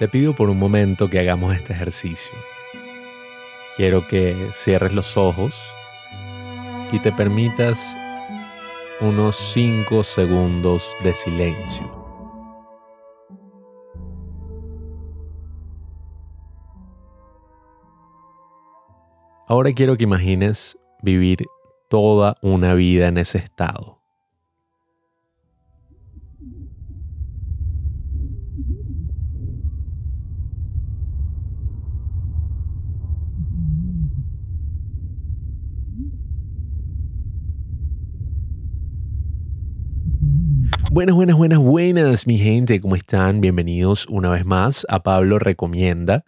te pido por un momento que hagamos este ejercicio. Quiero que cierres los ojos y te permitas unos 5 segundos de silencio. Ahora quiero que imagines vivir toda una vida en ese estado. Buenas, buenas, buenas, buenas, mi gente, ¿cómo están? Bienvenidos una vez más a Pablo Recomienda.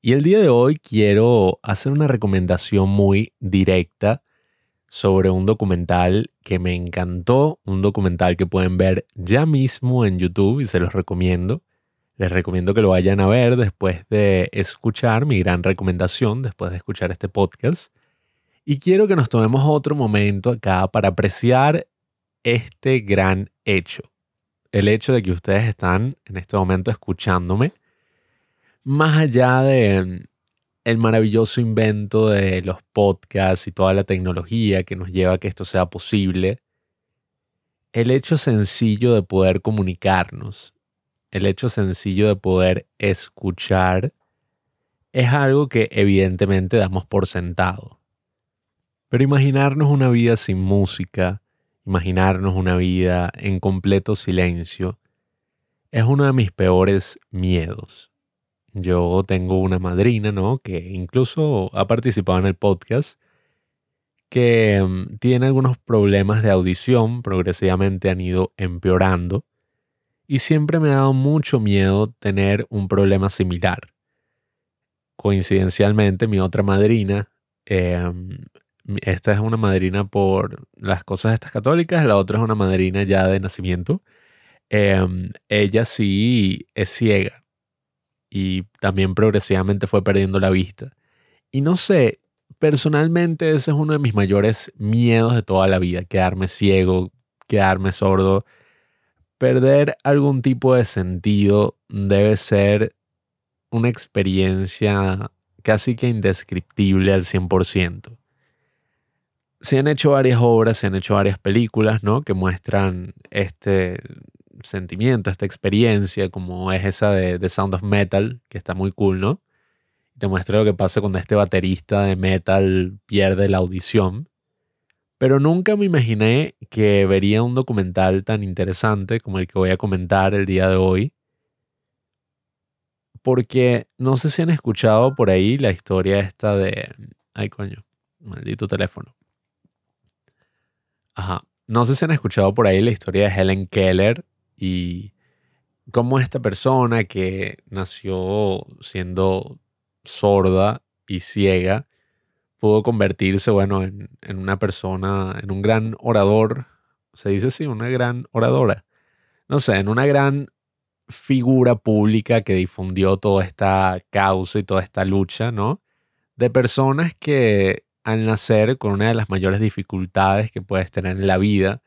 Y el día de hoy quiero hacer una recomendación muy directa sobre un documental que me encantó, un documental que pueden ver ya mismo en YouTube y se los recomiendo. Les recomiendo que lo vayan a ver después de escuchar mi gran recomendación, después de escuchar este podcast. Y quiero que nos tomemos otro momento acá para apreciar este gran hecho. El hecho de que ustedes están en este momento escuchándome, más allá de mm, el maravilloso invento de los podcasts y toda la tecnología que nos lleva a que esto sea posible, el hecho sencillo de poder comunicarnos, el hecho sencillo de poder escuchar, es algo que evidentemente damos por sentado. Pero imaginarnos una vida sin música, imaginarnos una vida en completo silencio, es uno de mis peores miedos. Yo tengo una madrina, ¿no? Que incluso ha participado en el podcast, que mm, tiene algunos problemas de audición, progresivamente han ido empeorando, y siempre me ha dado mucho miedo tener un problema similar. Coincidencialmente, mi otra madrina em, esta es una madrina por las cosas estas católicas, la otra es una madrina ya de nacimiento. Em, ella sí es ciega y también progresivamente fue perdiendo la vista. Y no sé, personalmente ese es uno de mis mayores miedos de toda la vida, quedarme ciego, quedarme sordo. Perder algún tipo de sentido debe ser una experiencia casi que indescriptible al 100% se han hecho varias obras, se han hecho varias películas, ¿no? Que muestran este sentimiento, esta experiencia, como es esa de The Sound of Metal, que está muy cool, ¿no? Te muestra lo que pasa cuando este baterista de metal pierde la audición. Pero nunca me imaginé que vería un documental tan interesante como el que voy a comentar el día de hoy. Porque no sé si han escuchado por ahí la historia esta de... Ay, coño, maldito teléfono. Ajá. No sé si han escuchado por ahí la historia de Helen Keller y cómo esta persona que nació siendo sorda y ciega pudo convertirse, bueno, en, en, una persona, en un gran orador, se dice así, una gran oradora, no sé, en una gran figura pública que difundió toda esta causa y toda esta lucha, ¿no? De personas que al nacer con una de las mayores dificultades que puedes tener en la vida,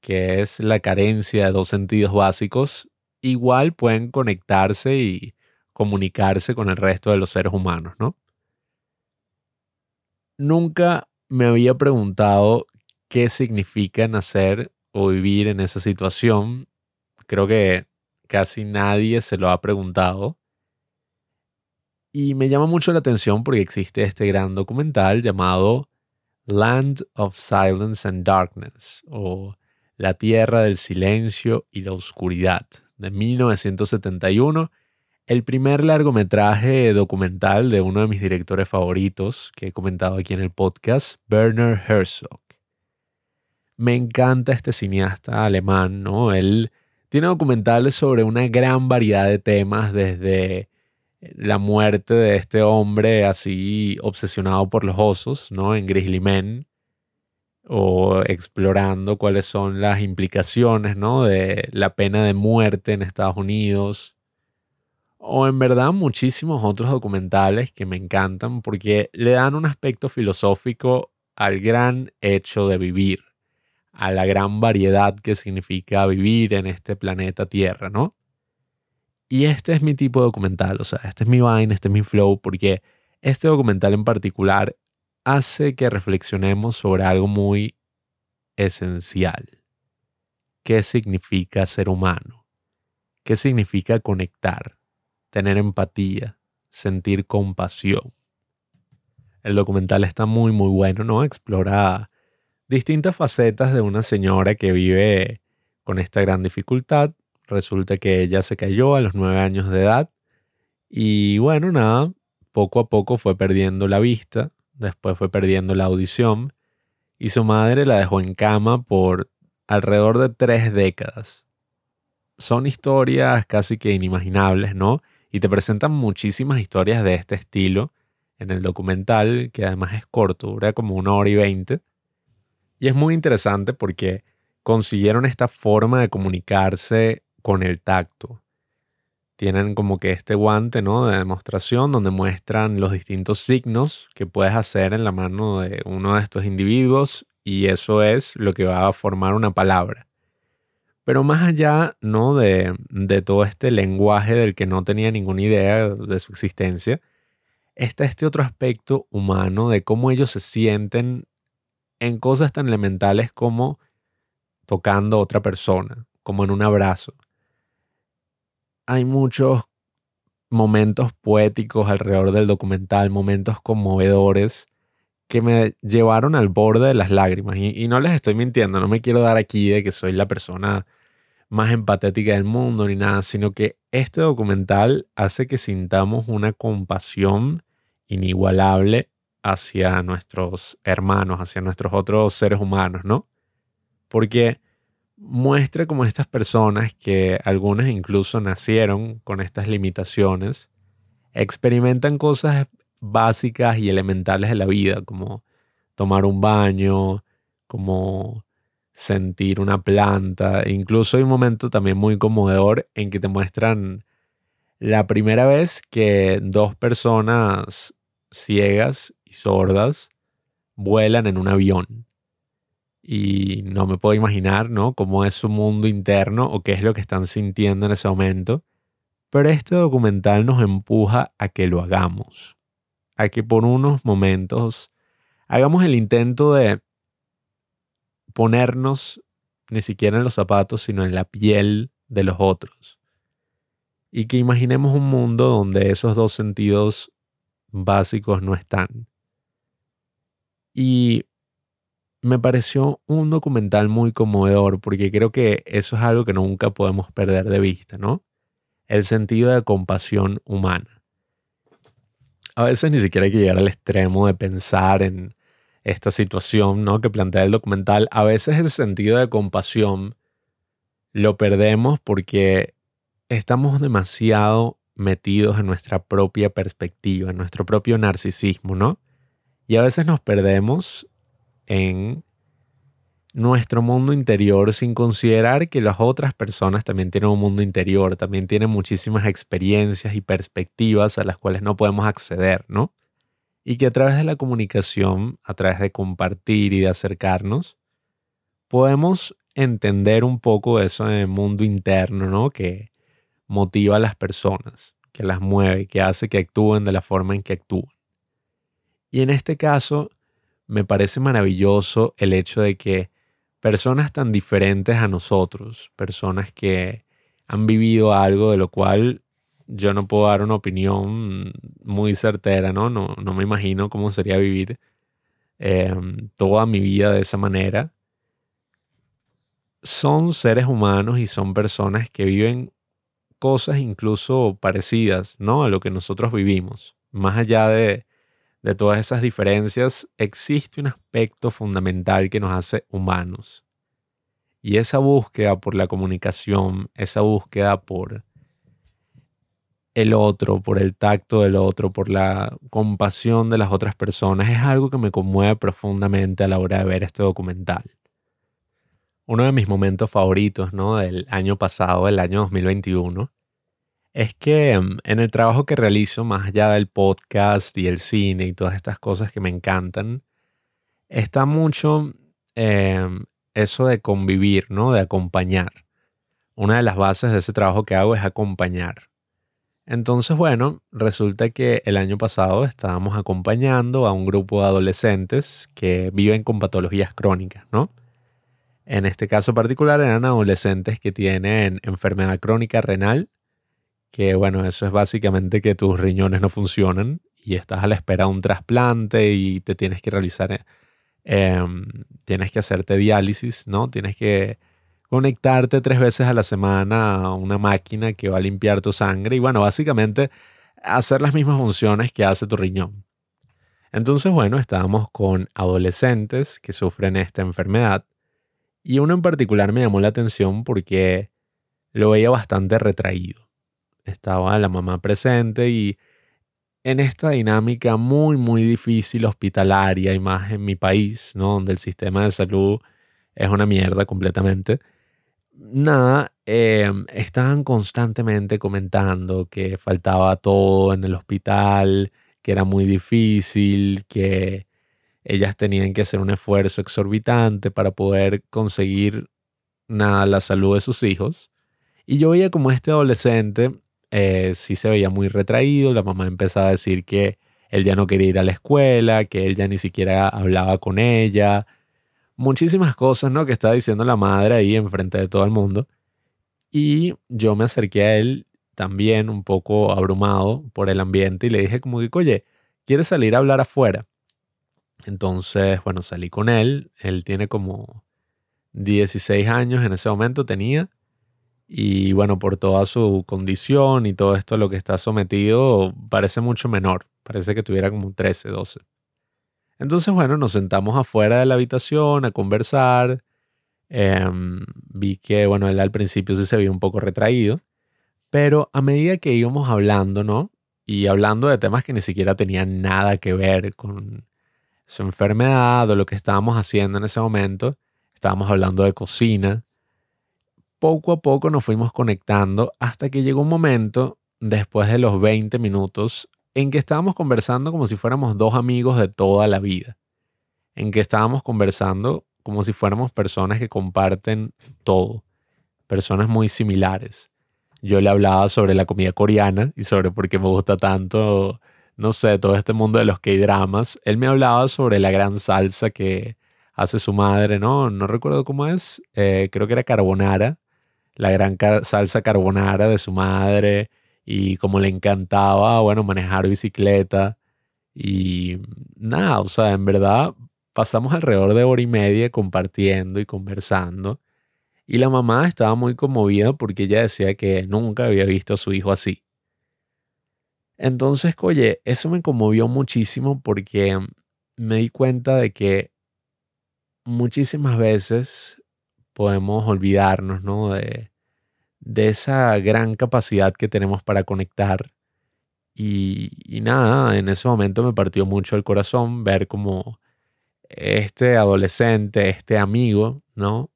que es la carencia de dos sentidos básicos, igual pueden conectarse y comunicarse con el resto de los seres humanos, ¿no? Nunca me había preguntado qué significa nacer o vivir en esa situación. Creo que casi nadie se lo ha preguntado. Y me llama mucho la atención porque existe este gran documental llamado Land of Silence and Darkness o La Tierra del Silencio y la Oscuridad de 1971, el primer largometraje documental de uno de mis directores favoritos que he comentado aquí en el podcast, Werner Herzog. Me encanta este cineasta alemán, ¿no? Él tiene documentales sobre una gran variedad de temas desde la muerte de este hombre así obsesionado por los osos, ¿no? En Grizzly Men, o explorando cuáles son las implicaciones, ¿no? De la pena de muerte en Estados Unidos, o en verdad muchísimos otros documentales que me encantan porque le dan un aspecto filosófico al gran hecho de vivir, a la gran variedad que significa vivir en este planeta Tierra, ¿no? Y este es mi tipo de documental, o sea, este es mi vaina, este es mi flow, porque este documental en particular hace que reflexionemos sobre algo muy esencial. ¿Qué significa ser humano? ¿Qué significa conectar, tener empatía, sentir compasión? El documental está muy, muy bueno, ¿no? Explora distintas facetas de una señora que vive con esta gran dificultad. Resulta que ella se cayó a los nueve años de edad y bueno, nada, poco a poco fue perdiendo la vista, después fue perdiendo la audición y su madre la dejó en cama por alrededor de tres décadas. Son historias casi que inimaginables, ¿no? Y te presentan muchísimas historias de este estilo en el documental, que además es corto, dura como una hora y veinte. Y es muy interesante porque consiguieron esta forma de comunicarse con el tacto. Tienen como que este guante, ¿no? De demostración donde muestran los distintos signos que puedes hacer en la mano de uno de estos individuos y eso es lo que va a formar una palabra. Pero más allá, ¿no? De, de todo este lenguaje del que no tenía ninguna idea de su existencia, está este otro aspecto humano de cómo ellos se sienten en cosas tan elementales como tocando a otra persona, como en un abrazo. Hay muchos momentos poéticos alrededor del documental, momentos conmovedores que me llevaron al borde de las lágrimas. Y, no les estoy mintiendo, no me quiero dar aquí de que soy la persona más empatética del mundo ni nada, sino que este documental hace que sintamos una compasión inigualable hacia nuestros hermanos, hacia nuestros otros seres humanos, ¿no? Porque muestra como estas personas, que algunas incluso nacieron con estas limitaciones, experimentan cosas básicas y elementales de la vida, como tomar un baño, como sentir una planta. Incluso hay un momento también muy conmovedor en que te muestran la primera vez que dos personas ciegas y sordas vuelan en un avión. Y no me puedo imaginar, ¿no? Cómo es su mundo interno o qué es lo que están sintiendo en ese momento. Pero este documental nos empuja a que lo hagamos. A que por unos momentos hagamos el intento de ponernos ni siquiera en los zapatos, sino en la piel de los otros. Y que imaginemos un mundo donde esos dos sentidos básicos no están. Y me pareció un documental muy conmovedor porque creo que eso es algo que nunca podemos perder de vista, ¿no? El sentido de compasión humana. A veces ni siquiera hay que llegar al extremo de pensar en esta situación, ¿no? Que plantea el documental. A veces ese sentido de compasión lo perdemos porque estamos demasiado metidos en nuestra propia perspectiva, en nuestro propio narcisismo, ¿no? Y a veces nos perdemos en nuestro mundo interior sin considerar que las otras personas también tienen un mundo interior, también tienen muchísimas experiencias y perspectivas a las cuales no podemos acceder, ¿no? Y que a través de la comunicación, a través de compartir y de acercarnos, podemos entender un poco eso en el mundo interno, ¿no? Que, motiva a las personas, que las mueve, que hace que actúen de la forma en que actúan. Y en este caso, me parece maravilloso el hecho de que personas tan diferentes a nosotros, personas que han vivido algo de lo cual yo no puedo dar una opinión muy certera, ¿no? No, no me imagino cómo sería vivir em, toda mi vida de esa manera. Son seres humanos y son personas que viven cosas incluso parecidas, ¿no? A lo que nosotros vivimos. Más allá de, de todas esas diferencias, existe un aspecto fundamental que nos hace humanos. Y esa búsqueda por la comunicación, esa búsqueda por el otro, por el tacto del otro, por la compasión de las otras personas, es algo que me conmueve profundamente a la hora de ver este documental uno de mis momentos favoritos ¿no? del año pasado, el año 2021, es que mm, en el trabajo que realizo, más allá del podcast y el cine y todas estas cosas que me encantan, está mucho em, eso de convivir, ¿no? de acompañar. Una de las bases de ese trabajo que hago es acompañar. Entonces, bueno, resulta que el año pasado estábamos acompañando a un grupo de adolescentes que viven con patologías crónicas, ¿no? En este caso particular eran adolescentes que tienen enfermedad crónica renal, que bueno, eso es básicamente que tus riñones no funcionan y estás a la espera de un trasplante y te tienes que realizar, em, tienes que hacerte diálisis, ¿no? Tienes que conectarte tres veces a la semana a una máquina que va a limpiar tu sangre y bueno, básicamente hacer las mismas funciones que hace tu riñón. Entonces, bueno, estábamos con adolescentes que sufren esta enfermedad y uno en particular me llamó la atención porque lo veía bastante retraído. Estaba la mamá presente y en esta dinámica muy, muy difícil hospitalaria y más en mi país, ¿no? Donde el sistema de salud es una mierda completamente nada, em, estaban constantemente comentando que faltaba todo en el hospital, que era muy difícil, que ellas tenían que hacer un esfuerzo exorbitante para poder conseguir nada, la salud de sus hijos. Y yo veía como este adolescente eh, sí se veía muy retraído, la mamá empezaba a decir que él ya no quería ir a la escuela, que él ya ni siquiera hablaba con ella, muchísimas cosas, ¿no? Que estaba diciendo la madre ahí enfrente de todo el mundo. Y yo me acerqué a él también un poco abrumado por el ambiente y le dije como que, oye, ¿quieres salir a hablar afuera? Entonces, bueno, salí con él. Él tiene como 16 años en ese momento, tenía. Y bueno, por toda su condición y todo esto a lo que está sometido, parece mucho menor. Parece que tuviera como 13, 12. Entonces, bueno, nos sentamos afuera de la habitación a conversar. Em, vi que, bueno, él al principio sí se vio un poco retraído, pero a medida que íbamos hablando, ¿no? Y hablando de temas que ni siquiera tenían nada que ver con su enfermedad o lo que estábamos haciendo en ese momento, estábamos hablando de cocina, poco a poco nos fuimos conectando hasta que llegó un momento, después de los 20 minutos, en que estábamos conversando como si fuéramos dos amigos de toda la vida, en que estábamos conversando como si fuéramos personas que comparten todo, personas muy similares. Yo le hablaba sobre la comida coreana y sobre por qué me gusta tanto, no sé, todo este mundo de los K-dramas. Él me hablaba sobre la gran salsa que hace su madre, ¿no? No recuerdo cómo es, eh, creo que era carbonara, la gran salsa carbonara de su madre y como le encantaba, bueno, manejar bicicleta y nada, o sea, en verdad pasamos alrededor de hora y media compartiendo y conversando y la mamá estaba muy conmovida porque ella decía que nunca había visto a su hijo así. Entonces, oye, eso me conmovió muchísimo porque me di cuenta de que muchísimas veces podemos olvidarnos, ¿no? De, de esa gran capacidad que tenemos para conectar. Y, nada, en ese momento me partió mucho el corazón ver como este adolescente, este amigo, ¿no?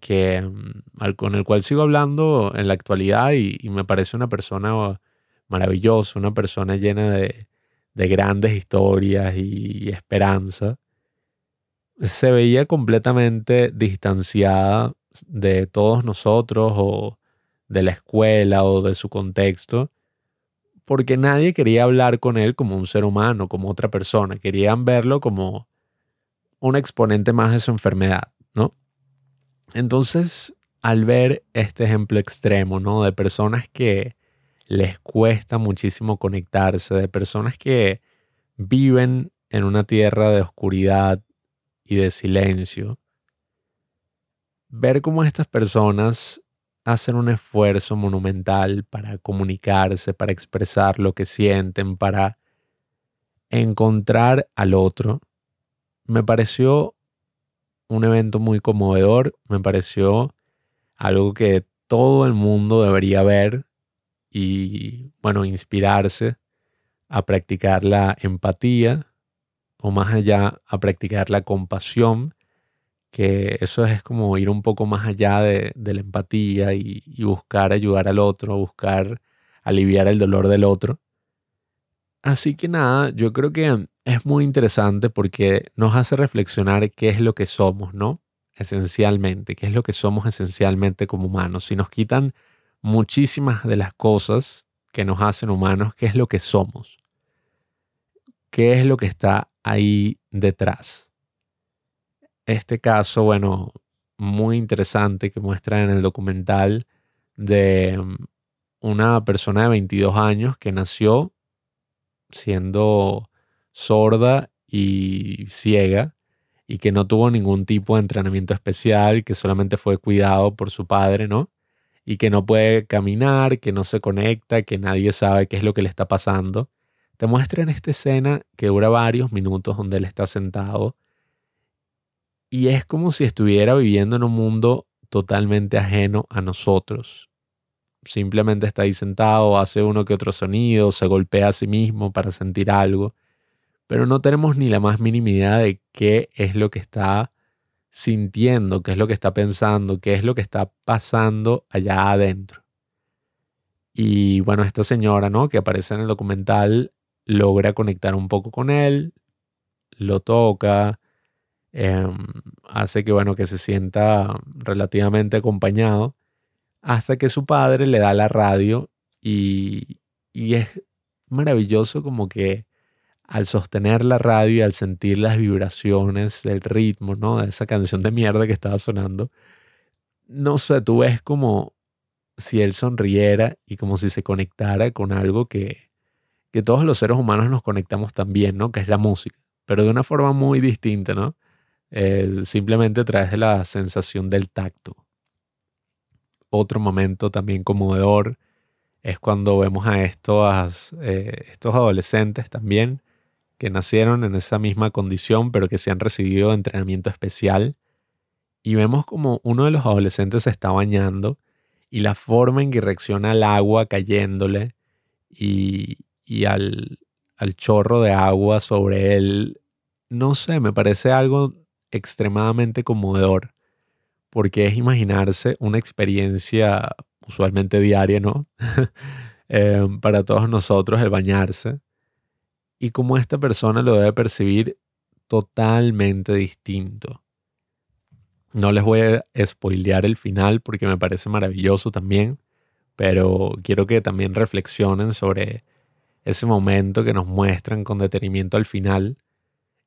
Que, mm, con el cual sigo hablando en la actualidad y, me parece una persona maravillosa, una persona llena de, de grandes historias y esperanza, se veía completamente distanciada de todos nosotros o de la escuela o de su contexto, porque nadie quería hablar con él como un ser humano, como otra persona, querían verlo como un exponente más de su enfermedad, ¿no? Entonces, al ver este ejemplo extremo, ¿no? De personas que les cuesta muchísimo conectarse, de personas que viven en una tierra de oscuridad y de silencio, ver cómo estas personas hacen un esfuerzo monumental para comunicarse, para expresar lo que sienten, para encontrar al otro, me pareció un evento muy conmovedor, me pareció algo que todo el mundo debería ver y, bueno, inspirarse a practicar la empatía o más allá a practicar la compasión que eso es como ir un poco más allá de, la empatía y, buscar ayudar al otro, buscar aliviar el dolor del otro. Así que nada, yo creo que es muy interesante porque nos hace reflexionar qué es lo que somos, ¿no? Esencialmente, qué es lo que somos esencialmente como humanos. Si nos quitan muchísimas de las cosas que nos hacen humanos, qué es lo que somos, qué es lo que está ahí detrás. Este caso, bueno, muy interesante que muestra en el documental de mm, una persona de 22 años que nació siendo sorda y ciega y que no tuvo ningún tipo de entrenamiento especial, que solamente fue cuidado por su padre, ¿no? Y que no puede caminar, que no se conecta, que nadie sabe qué es lo que le está pasando. Te muestra en esta escena que dura varios minutos donde él está sentado y es como si estuviera viviendo en un mundo totalmente ajeno a nosotros. Simplemente está ahí sentado, hace uno que otro sonido, se golpea a sí mismo para sentir algo pero no tenemos ni la más mínima idea de qué es lo que está sintiendo, qué es lo que está pensando, qué es lo que está pasando allá adentro. Y bueno, esta señora, ¿no? Que aparece en el documental, logra conectar un poco con él, lo toca, em, hace que, bueno, que se sienta relativamente acompañado, hasta que su padre le da la radio y, y es maravilloso como que al sostener la radio y al sentir las vibraciones del ritmo, ¿no? De esa canción de mierda que estaba sonando, no sé, tú ves como si él sonriera y como si se conectara con algo que, que todos los seres humanos nos conectamos también, ¿no? Que es la música, pero de una forma muy distinta, ¿no? Eh, simplemente a través de la sensación del tacto. Otro momento también conmovedor es cuando vemos a estos, eh, adolescentes también que nacieron en esa misma condición, pero que se han recibido entrenamiento especial. Y vemos como uno de los adolescentes se está bañando y la forma en que reacciona al agua cayéndole y, y al, al chorro de agua sobre él, no sé, me parece algo extremadamente conmovedor, porque es imaginarse una experiencia usualmente diaria, ¿no? Eh, para todos nosotros el bañarse y cómo esta persona lo debe percibir totalmente distinto. No les voy a spoilear el final porque me parece maravilloso también, pero quiero que también reflexionen sobre ese momento que nos muestran con detenimiento al final.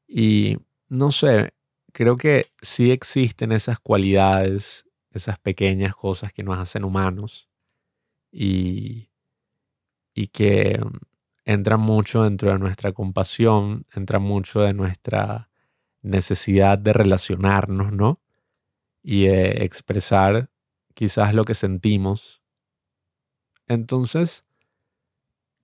Y no sé, creo que sí existen esas cualidades, esas pequeñas cosas que nos hacen humanos y, y que entra mucho dentro de nuestra compasión, entra mucho de nuestra necesidad de relacionarnos, ¿no? Y expresar quizás lo que sentimos. Entonces,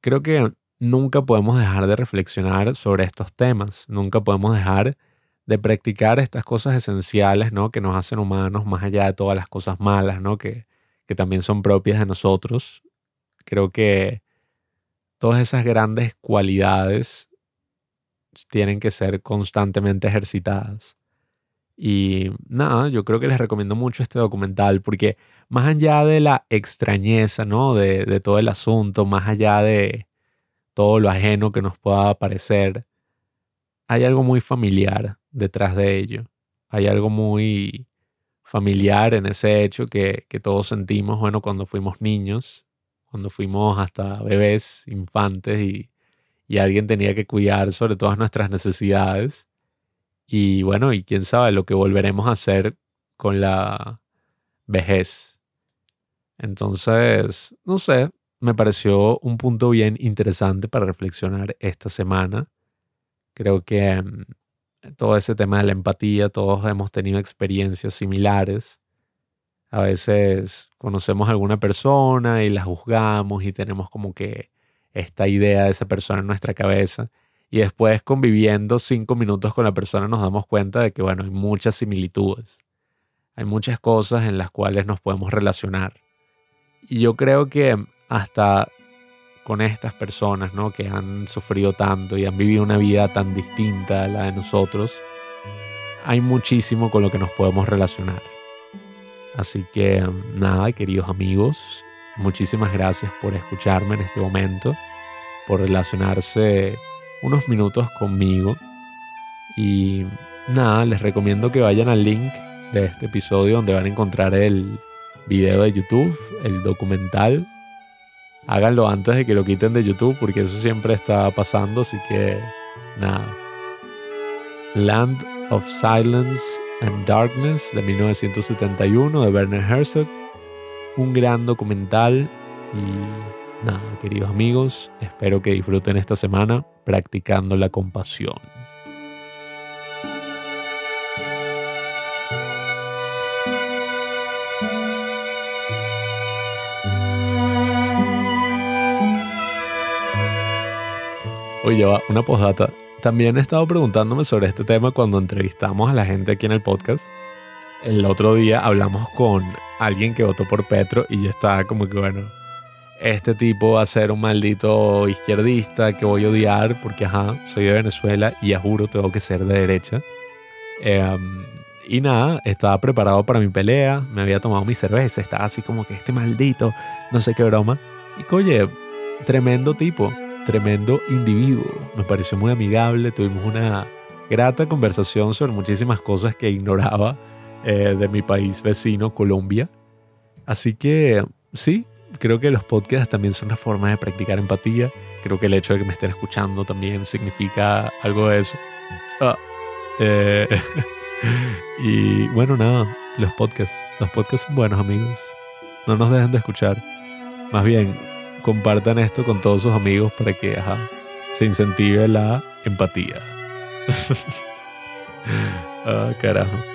creo que nunca podemos dejar de reflexionar sobre estos temas, nunca podemos dejar de practicar estas cosas esenciales, ¿no? Que nos hacen humanos más allá de todas las cosas malas, ¿no? Que, que también son propias de nosotros. Creo que todas esas grandes cualidades tienen que ser constantemente ejercitadas. Y nada, yo creo que les recomiendo mucho este documental porque más allá de la extrañeza, ¿no? De, de todo el asunto, más allá de todo lo ajeno que nos pueda parecer, hay algo muy familiar detrás de ello. Hay algo muy familiar en ese hecho que, todos sentimos, bueno, cuando fuimos niños cuando fuimos hasta bebés, infantes y, alguien tenía que cuidar sobre todas nuestras necesidades. Y bueno, y quién sabe lo que volveremos a hacer con la vejez. Entonces, no sé, me pareció un punto bien interesante para reflexionar esta semana. Creo que mm, todo ese tema de la empatía, todos hemos tenido experiencias similares. A veces conocemos a alguna persona y la juzgamos y tenemos como que esta idea de esa persona en nuestra cabeza. Y después conviviendo cinco minutos con la persona nos damos cuenta de que, bueno, hay muchas similitudes. Hay muchas cosas en las cuales nos podemos relacionar. Y yo creo que hasta con estas personas, ¿no? Que han sufrido tanto y han vivido una vida tan distinta a la de nosotros, hay muchísimo con lo que nos podemos relacionar. Así que nada, queridos amigos, muchísimas gracias por escucharme en este momento, por relacionarse unos minutos conmigo. Y nada, les recomiendo que vayan al link de este episodio donde van a encontrar el video de YouTube, el documental. Háganlo antes de que lo quiten de YouTube porque eso siempre está pasando, así que nada. Land of Silence and Darkness de 1971 de Werner Herzog. Un gran documental y nada, queridos amigos, espero que disfruten esta semana practicando la compasión. Oye, va, una postdata. También he estado preguntándome sobre este tema cuando entrevistamos a la gente aquí en el podcast. El otro día hablamos con alguien que votó por Petro y yo estaba como que, bueno, este tipo va a ser un maldito izquierdista que voy a odiar porque, ajá, soy de Venezuela y ya juro tengo que ser de derecha. Em, y nada, estaba preparado para mi pelea, me había tomado mi cerveza, estaba así como que este maldito, no sé qué broma. Y oye, tremendo tipo tremendo individuo. Me pareció muy amigable, tuvimos una grata conversación sobre muchísimas cosas que ignoraba eh, de mi país vecino, Colombia. Así que sí, creo que los podcasts también son una forma de practicar empatía. Creo que el hecho de que me estén escuchando también significa algo de eso. Ah, eh, y bueno, nada, los podcasts. Los podcasts son buenos amigos. No nos dejen de escuchar. Más bien, compartan esto con todos sus amigos para que se incentive la empatía. ah, carajo.